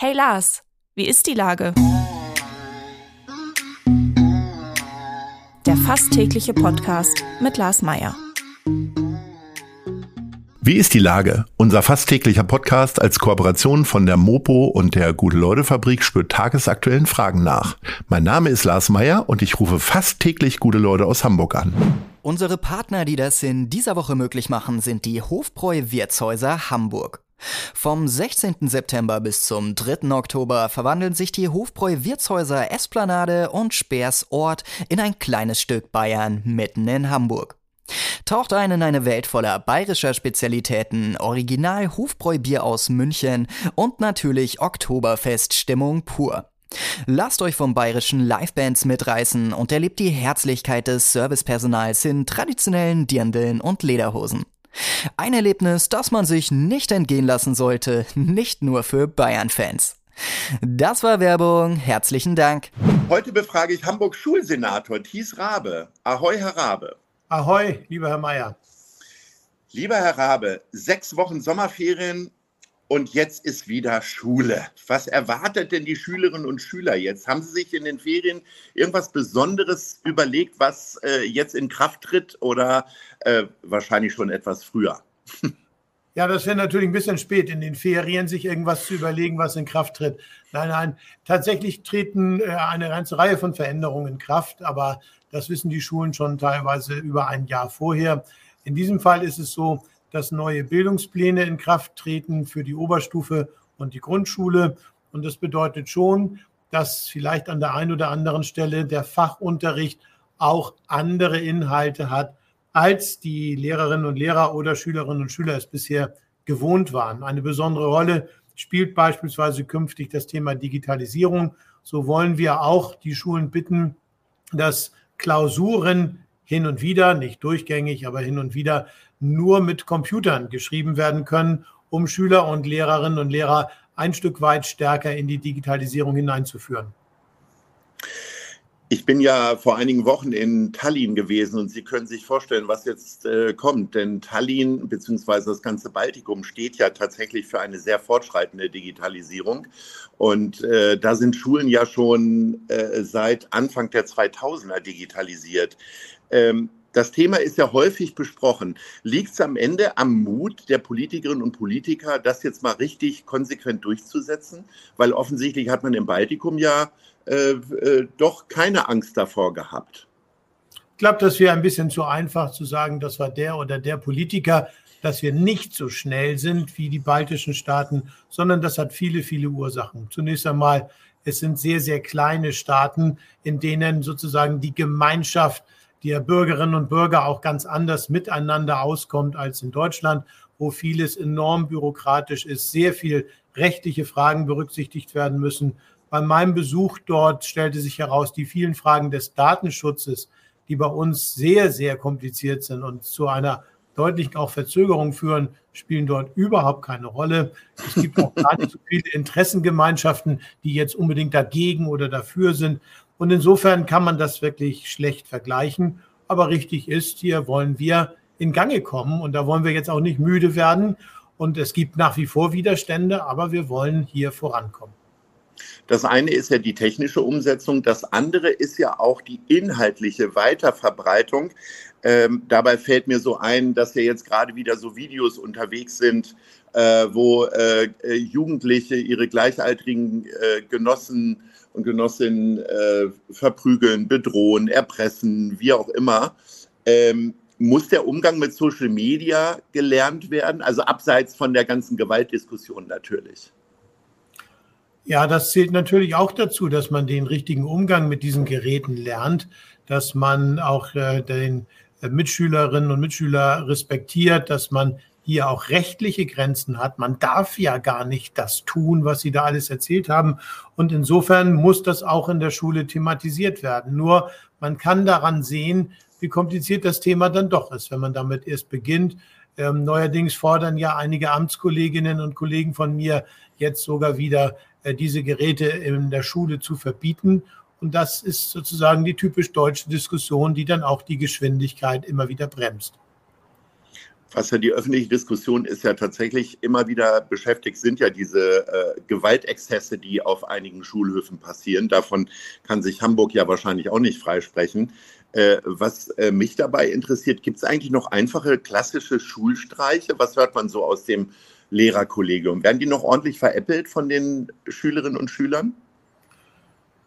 Hey Lars, wie ist die Lage? Der fast tägliche Podcast mit Lars Meier. Wie ist die Lage? Unser fast täglicher Podcast als Kooperation von der Mopo und der Gute-Leute-Fabrik spürt tagesaktuellen Fragen nach. Mein Name ist Lars Meier und ich rufe fast täglich gute Leute aus Hamburg an. Unsere Partner, die das in dieser Woche möglich machen, sind die Hofbräu Wirtshäuser Hamburg. Vom 16. September bis zum 3. Oktober verwandeln sich die Hofbräu Wirtshäuser Esplanade und Speersort in ein kleines Stück Bayern mitten in Hamburg. Taucht ein in eine Welt voller bayerischer Spezialitäten, Original Hofbräu-Bier aus München und natürlich Oktoberfest-Stimmung pur. Lasst euch vom bayerischen Livebands mitreißen und erlebt die Herzlichkeit des Servicepersonals in traditionellen Dirndeln und Lederhosen. Ein Erlebnis, das man sich nicht entgehen lassen sollte, nicht nur für Bayern-Fans. Das war Werbung. Herzlichen Dank. Heute befrage ich Hamburg Schulsenator Thies Rabe. Ahoi, Herr Rabe. Ahoi, lieber Herr Mayer. Lieber Herr Rabe, sechs Wochen Sommerferien und jetzt ist wieder Schule. Was erwartet denn die Schülerinnen und Schüler jetzt? Haben Sie sich in den Ferien irgendwas Besonderes überlegt, was äh, jetzt in Kraft tritt oder äh, wahrscheinlich schon etwas früher? Ja, das wäre natürlich ein bisschen spät, in den Ferien sich irgendwas zu überlegen, was in Kraft tritt. Nein, nein, tatsächlich treten äh, eine ganze Reihe von Veränderungen in Kraft, aber das wissen die Schulen schon teilweise über ein Jahr vorher. In diesem Fall ist es so, dass neue Bildungspläne in Kraft treten für die Oberstufe und die Grundschule. Und das bedeutet schon, dass vielleicht an der einen oder anderen Stelle der Fachunterricht auch andere Inhalte hat, als die Lehrerinnen und Lehrer oder Schülerinnen und Schüler es bisher gewohnt waren. Eine besondere Rolle spielt beispielsweise künftig das Thema Digitalisierung. So wollen wir auch die Schulen bitten, dass Klausuren hin und wieder, nicht durchgängig, aber hin und wieder nur mit Computern geschrieben werden können, um Schüler und Lehrerinnen und Lehrer ein Stück weit stärker in die Digitalisierung hineinzuführen. Ich bin ja vor einigen Wochen in Tallinn gewesen und Sie können sich vorstellen, was jetzt äh, kommt. Denn Tallinn bzw. das ganze Baltikum steht ja tatsächlich für eine sehr fortschreitende Digitalisierung. Und äh, da sind Schulen ja schon äh, seit Anfang der 2000er digitalisiert. Ähm, das Thema ist ja häufig besprochen. Liegt es am Ende am Mut der Politikerinnen und Politiker, das jetzt mal richtig konsequent durchzusetzen? Weil offensichtlich hat man im Baltikum ja äh, äh, doch keine Angst davor gehabt. Ich glaube, das wäre ein bisschen zu einfach zu sagen, das war der oder der Politiker, dass wir nicht so schnell sind wie die baltischen Staaten, sondern das hat viele, viele Ursachen. Zunächst einmal, es sind sehr, sehr kleine Staaten, in denen sozusagen die Gemeinschaft der Bürgerinnen und Bürger auch ganz anders miteinander auskommt als in Deutschland, wo vieles enorm bürokratisch ist, sehr viel rechtliche Fragen berücksichtigt werden müssen. Bei meinem Besuch dort stellte sich heraus, die vielen Fragen des Datenschutzes, die bei uns sehr, sehr kompliziert sind und zu einer deutlichen auch Verzögerung führen, spielen dort überhaupt keine Rolle. Es gibt auch gar nicht so viele Interessengemeinschaften, die jetzt unbedingt dagegen oder dafür sind. Und insofern kann man das wirklich schlecht vergleichen. Aber richtig ist, hier wollen wir in Gange kommen und da wollen wir jetzt auch nicht müde werden. Und es gibt nach wie vor Widerstände, aber wir wollen hier vorankommen. Das eine ist ja die technische Umsetzung, das andere ist ja auch die inhaltliche Weiterverbreitung. Ähm, dabei fällt mir so ein, dass ja jetzt gerade wieder so Videos unterwegs sind, äh, wo äh, Jugendliche ihre gleichaltrigen äh, Genossen und Genossinnen äh, verprügeln, bedrohen, erpressen, wie auch immer. Ähm, muss der Umgang mit Social Media gelernt werden? Also abseits von der ganzen Gewaltdiskussion natürlich. Ja, das zählt natürlich auch dazu, dass man den richtigen Umgang mit diesen Geräten lernt, dass man auch äh, den Mitschülerinnen und Mitschüler respektiert, dass man hier auch rechtliche Grenzen hat. Man darf ja gar nicht das tun, was Sie da alles erzählt haben. Und insofern muss das auch in der Schule thematisiert werden. Nur man kann daran sehen, wie kompliziert das Thema dann doch ist, wenn man damit erst beginnt. Ähm, neuerdings fordern ja einige Amtskolleginnen und Kollegen von mir jetzt sogar wieder, äh, diese Geräte in der Schule zu verbieten. Und das ist sozusagen die typisch deutsche Diskussion, die dann auch die Geschwindigkeit immer wieder bremst. Was ja die öffentliche Diskussion ist ja tatsächlich immer wieder beschäftigt, sind ja diese äh, Gewaltexzesse, die auf einigen Schulhöfen passieren. Davon kann sich Hamburg ja wahrscheinlich auch nicht freisprechen. Äh, was äh, mich dabei interessiert, gibt es eigentlich noch einfache klassische Schulstreiche? Was hört man so aus dem Lehrerkollegium? Werden die noch ordentlich veräppelt von den Schülerinnen und Schülern?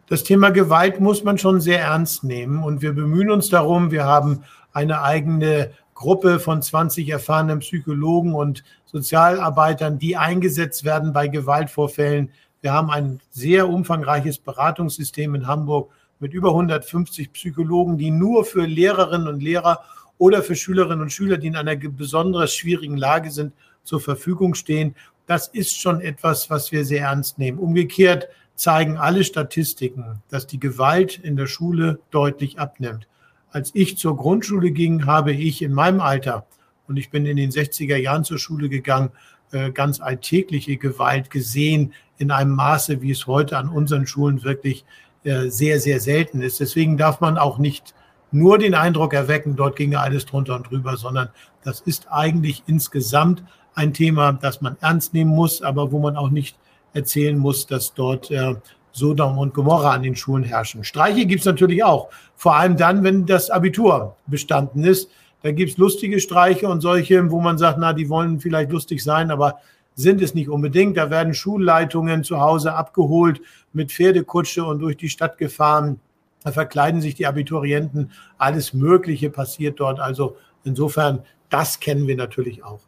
Das Thema Gewalt muss man schon sehr ernst nehmen und wir bemühen uns darum. Wir haben eine eigene Gruppe von 20 erfahrenen Psychologen und Sozialarbeitern, die eingesetzt werden bei Gewaltvorfällen. Wir haben ein sehr umfangreiches Beratungssystem in Hamburg mit über 150 Psychologen, die nur für Lehrerinnen und Lehrer oder für Schülerinnen und Schüler, die in einer besonders schwierigen Lage sind, zur Verfügung stehen. Das ist schon etwas, was wir sehr ernst nehmen. Umgekehrt zeigen alle Statistiken, dass die Gewalt in der Schule deutlich abnimmt. Als ich zur Grundschule ging, habe ich in meinem Alter, und ich bin in den 60er Jahren zur Schule gegangen, äh, ganz alltägliche Gewalt gesehen in einem Maße, wie es heute an unseren Schulen wirklich äh, sehr, sehr selten ist. Deswegen darf man auch nicht nur den Eindruck erwecken, dort ginge alles drunter und drüber, sondern das ist eigentlich insgesamt ein Thema, das man ernst nehmen muss, aber wo man auch nicht erzählen muss, dass dort äh, Sodom und Gomorra an den Schulen herrschen. Streiche gibt es natürlich auch, vor allem dann, wenn das Abitur bestanden ist. Da gibt es lustige Streiche und solche, wo man sagt, na, die wollen vielleicht lustig sein, aber sind es nicht unbedingt. Da werden Schulleitungen zu Hause abgeholt, mit Pferdekutsche und durch die Stadt gefahren. Da verkleiden sich die Abiturienten. Alles Mögliche passiert dort. Also insofern, das kennen wir natürlich auch.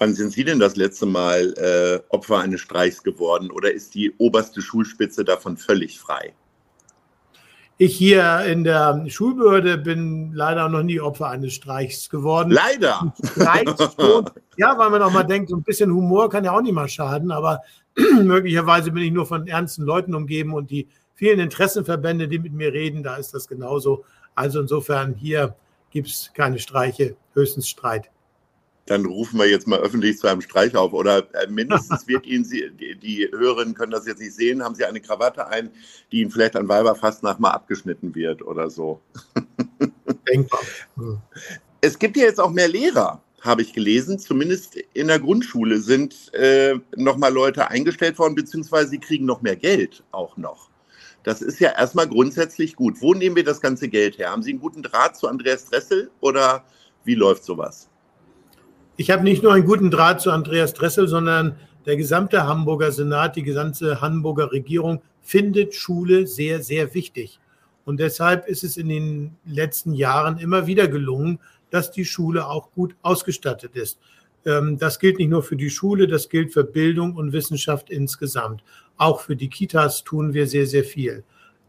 Wann sind Sie denn das letzte Mal äh, Opfer eines Streichs geworden oder ist die oberste Schulspitze davon völlig frei? Ich hier in der Schulbehörde bin leider noch nie Opfer eines Streichs geworden. Leider. ja, weil man auch mal denkt, so ein bisschen Humor kann ja auch nicht mal schaden, aber möglicherweise bin ich nur von ernsten Leuten umgeben und die vielen Interessenverbände, die mit mir reden, da ist das genauso. Also insofern hier gibt es keine Streiche, höchstens Streit dann rufen wir jetzt mal öffentlich zu einem Streich auf. Oder äh, mindestens wird Ihnen, Sie, die, die, Hörerinnen können das jetzt nicht sehen, haben Sie eine Krawatte ein, die Ihnen vielleicht an Weiberfastnacht mal abgeschnitten wird oder so. Denkbar. Es gibt ja jetzt auch mehr Lehrer, habe ich gelesen. Zumindest in der Grundschule sind äh, nochmal Leute eingestellt worden, beziehungsweise sie kriegen noch mehr Geld auch noch. Das ist ja erstmal grundsätzlich gut. Wo nehmen wir das ganze Geld her? Haben Sie einen guten Draht zu Andreas Dressel oder wie läuft sowas? Ich habe nicht nur einen guten Draht zu Andreas Dressel, sondern der gesamte Hamburger Senat, die gesamte Hamburger Regierung findet Schule sehr, sehr wichtig. Und deshalb ist es in den letzten Jahren immer wieder gelungen, dass die Schule auch gut ausgestattet ist. Ähm, das gilt nicht nur für die Schule, das gilt für Bildung und Wissenschaft insgesamt. Auch für die Kitas tun wir sehr, sehr viel.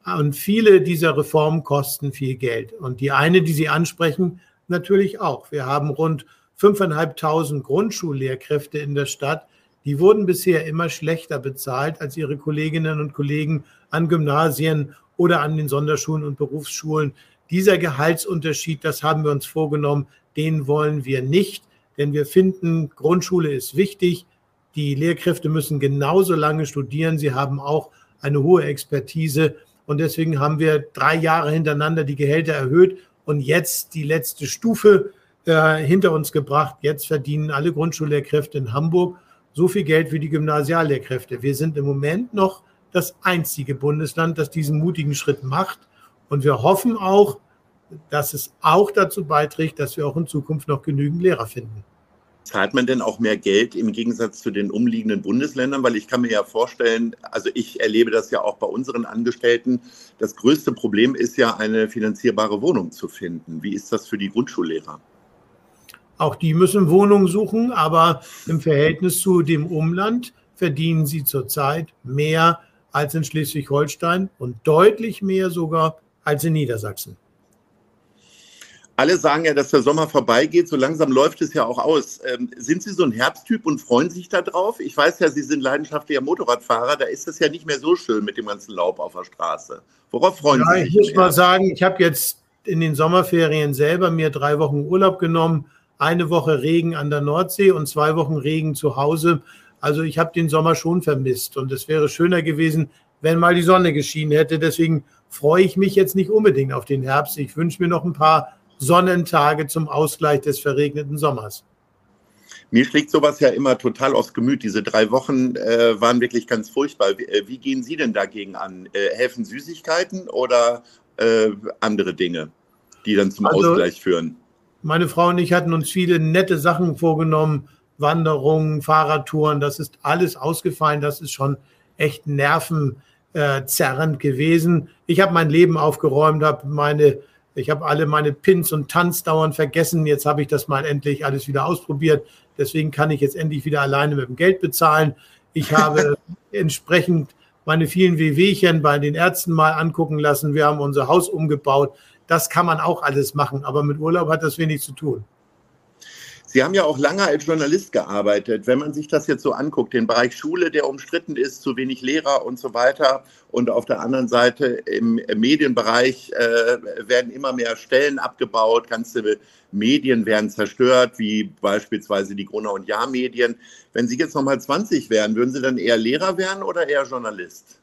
Und viele dieser Reformen kosten viel Geld. Und die eine, die Sie ansprechen, natürlich auch. Wir haben rund 5.500 Grundschullehrkräfte in der Stadt, die wurden bisher immer schlechter bezahlt als ihre Kolleginnen und Kollegen an Gymnasien oder an den Sonderschulen und Berufsschulen. Dieser Gehaltsunterschied, das haben wir uns vorgenommen, den wollen wir nicht, denn wir finden, Grundschule ist wichtig. Die Lehrkräfte müssen genauso lange studieren. Sie haben auch eine hohe Expertise. Und deswegen haben wir drei Jahre hintereinander die Gehälter erhöht und jetzt die letzte Stufe äh, hinter uns gebracht. Jetzt verdienen alle Grundschullehrkräfte in Hamburg so viel Geld wie die Gymnasiallehrkräfte. Wir sind im Moment noch das einzige Bundesland, das diesen mutigen Schritt macht. Und wir hoffen auch, dass es auch dazu beiträgt, dass wir auch in Zukunft noch genügend Lehrer finden. Zahlt man denn auch mehr Geld im Gegensatz zu den umliegenden Bundesländern? Weil ich kann mir ja vorstellen, also ich erlebe das ja auch bei unseren Angestellten, das größte Problem ist ja, eine finanzierbare Wohnung zu finden. Wie ist das für die Grundschullehrer? Auch die müssen Wohnungen suchen, aber im Verhältnis zu dem Umland verdienen sie zurzeit mehr als in Schleswig-Holstein und deutlich mehr sogar als in Niedersachsen. Alle sagen ja, dass der Sommer vorbeigeht. So langsam läuft es ja auch aus. Ähm, sind Sie so ein Herbsttyp und freuen sich darauf? Ich weiß ja, Sie sind leidenschaftlicher Motorradfahrer. Da ist es ja nicht mehr so schön mit dem ganzen Laub auf der Straße. Worauf freuen ja, Sie sich? Ich muss mal sagen, ich habe jetzt in den Sommerferien selber mir drei Wochen Urlaub genommen eine Woche Regen an der Nordsee und zwei Wochen Regen zu Hause. Also ich habe den Sommer schon vermisst und es wäre schöner gewesen, wenn mal die Sonne geschienen hätte. Deswegen freue ich mich jetzt nicht unbedingt auf den Herbst. Ich wünsche mir noch ein paar Sonnentage zum Ausgleich des verregneten Sommers. Mir schlägt sowas ja immer total aufs Gemüt. Diese drei Wochen äh, waren wirklich ganz furchtbar. Wie, äh, wie, gehen Sie denn dagegen an? Äh, helfen Süßigkeiten oder äh, andere Dinge, die dann zum also, Ausgleich führen? Meine Frau und ich hatten uns viele nette Sachen vorgenommen. Wanderungen, Fahrradtouren, das ist alles ausgefallen. Das ist schon echt nervenzerrend gewesen. Ich habe mein Leben aufgeräumt, habe meine ich habe alle meine Pins und Tanz dauernd vergessen. Jetzt habe ich das mal endlich alles wieder ausprobiert. Deswegen kann ich jetzt endlich wieder alleine mit dem Geld bezahlen. Ich habe entsprechend meine vielen Wehwehchen bei den Ärzten mal angucken lassen. Wir haben unser Haus umgebaut. Das kann man auch alles machen, aber mit Urlaub hat das wenig zu tun. Sie haben ja auch lange als Journalist gearbeitet. Wenn man sich das jetzt so anguckt, den Bereich Schule, der umstritten ist, zu wenig Lehrer und so weiter. Und auf der anderen Seite im Medienbereich äh, werden immer mehr Stellen abgebaut, ganze Medien werden zerstört, wie beispielsweise die Gruner- und Jahr-Medien. Wenn Sie jetzt nochmal 20 wären, würden Sie dann eher Lehrer werden oder eher Journalist?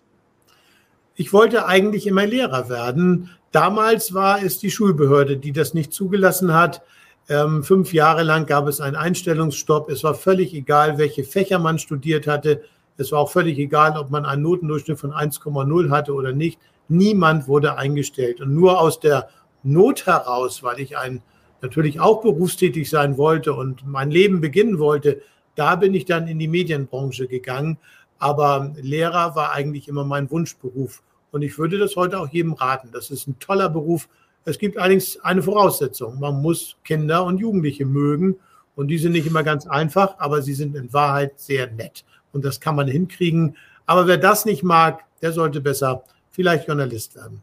Ich wollte eigentlich immer Lehrer werden. Damals war es die Schulbehörde, die das nicht zugelassen hat. Ähm, fünf Jahre lang gab es einen Einstellungsstopp. Es war völlig egal, welche Fächer man studiert hatte. Es war auch völlig egal, ob man einen Notendurchschnitt von 1,0 hatte oder nicht. Niemand wurde eingestellt. Und nur aus der Not heraus, weil ich ein, natürlich auch berufstätig sein wollte und mein Leben beginnen wollte, da bin ich dann in die Medienbranche gegangen. Aber Lehrer war eigentlich immer mein Wunschberuf. Und ich würde das heute auch jedem raten. Das ist ein toller Beruf. Es gibt allerdings eine Voraussetzung. Man muss Kinder und Jugendliche mögen. Und die sind nicht immer ganz einfach, aber sie sind in Wahrheit sehr nett. Und das kann man hinkriegen. Aber wer das nicht mag, der sollte besser vielleicht Journalist werden.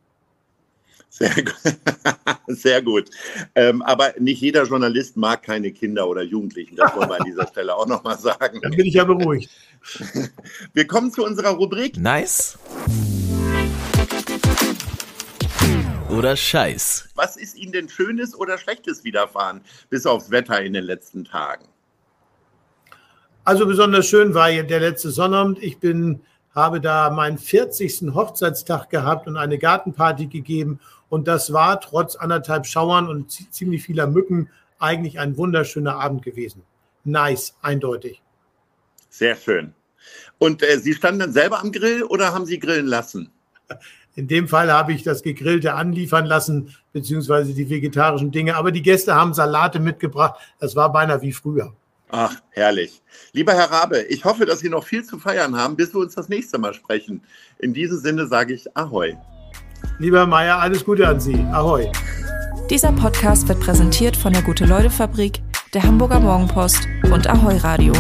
Sehr gut. Sehr gut. Ähm, aber nicht jeder Journalist mag keine Kinder oder Jugendlichen. Das wollen wir an dieser Stelle auch nochmal sagen. Dann bin ich ja beruhigt. Wir kommen zu unserer Rubrik. Nice oder Scheiß? Was ist Ihnen denn Schönes oder Schlechtes widerfahren, bis aufs Wetter in den letzten Tagen? Also besonders schön war der letzte Sonnabend. Ich bin, habe da meinen 40. Hochzeitstag gehabt und eine Gartenparty gegeben. Und das war trotz anderthalb Schauern und ziemlich vieler Mücken eigentlich ein wunderschöner Abend gewesen. Nice, eindeutig. Sehr schön. Und äh, Sie standen dann selber am Grill oder haben Sie grillen lassen? In dem Fall habe ich das Gegrillte anliefern lassen, beziehungsweise die vegetarischen Dinge. Aber die Gäste haben Salate mitgebracht. Das war beinahe wie früher. Ach, herrlich. Lieber Herr Rabe, ich hoffe, dass Sie noch viel zu feiern haben, bis wir uns das nächste Mal sprechen. In diesem Sinne sage ich Ahoi. Lieber Herr Meier, alles Gute an Sie. Ahoi. Dieser Podcast wird präsentiert von der Gute-Leute-Fabrik, der Hamburger Morgenpost und Ahoi Radio.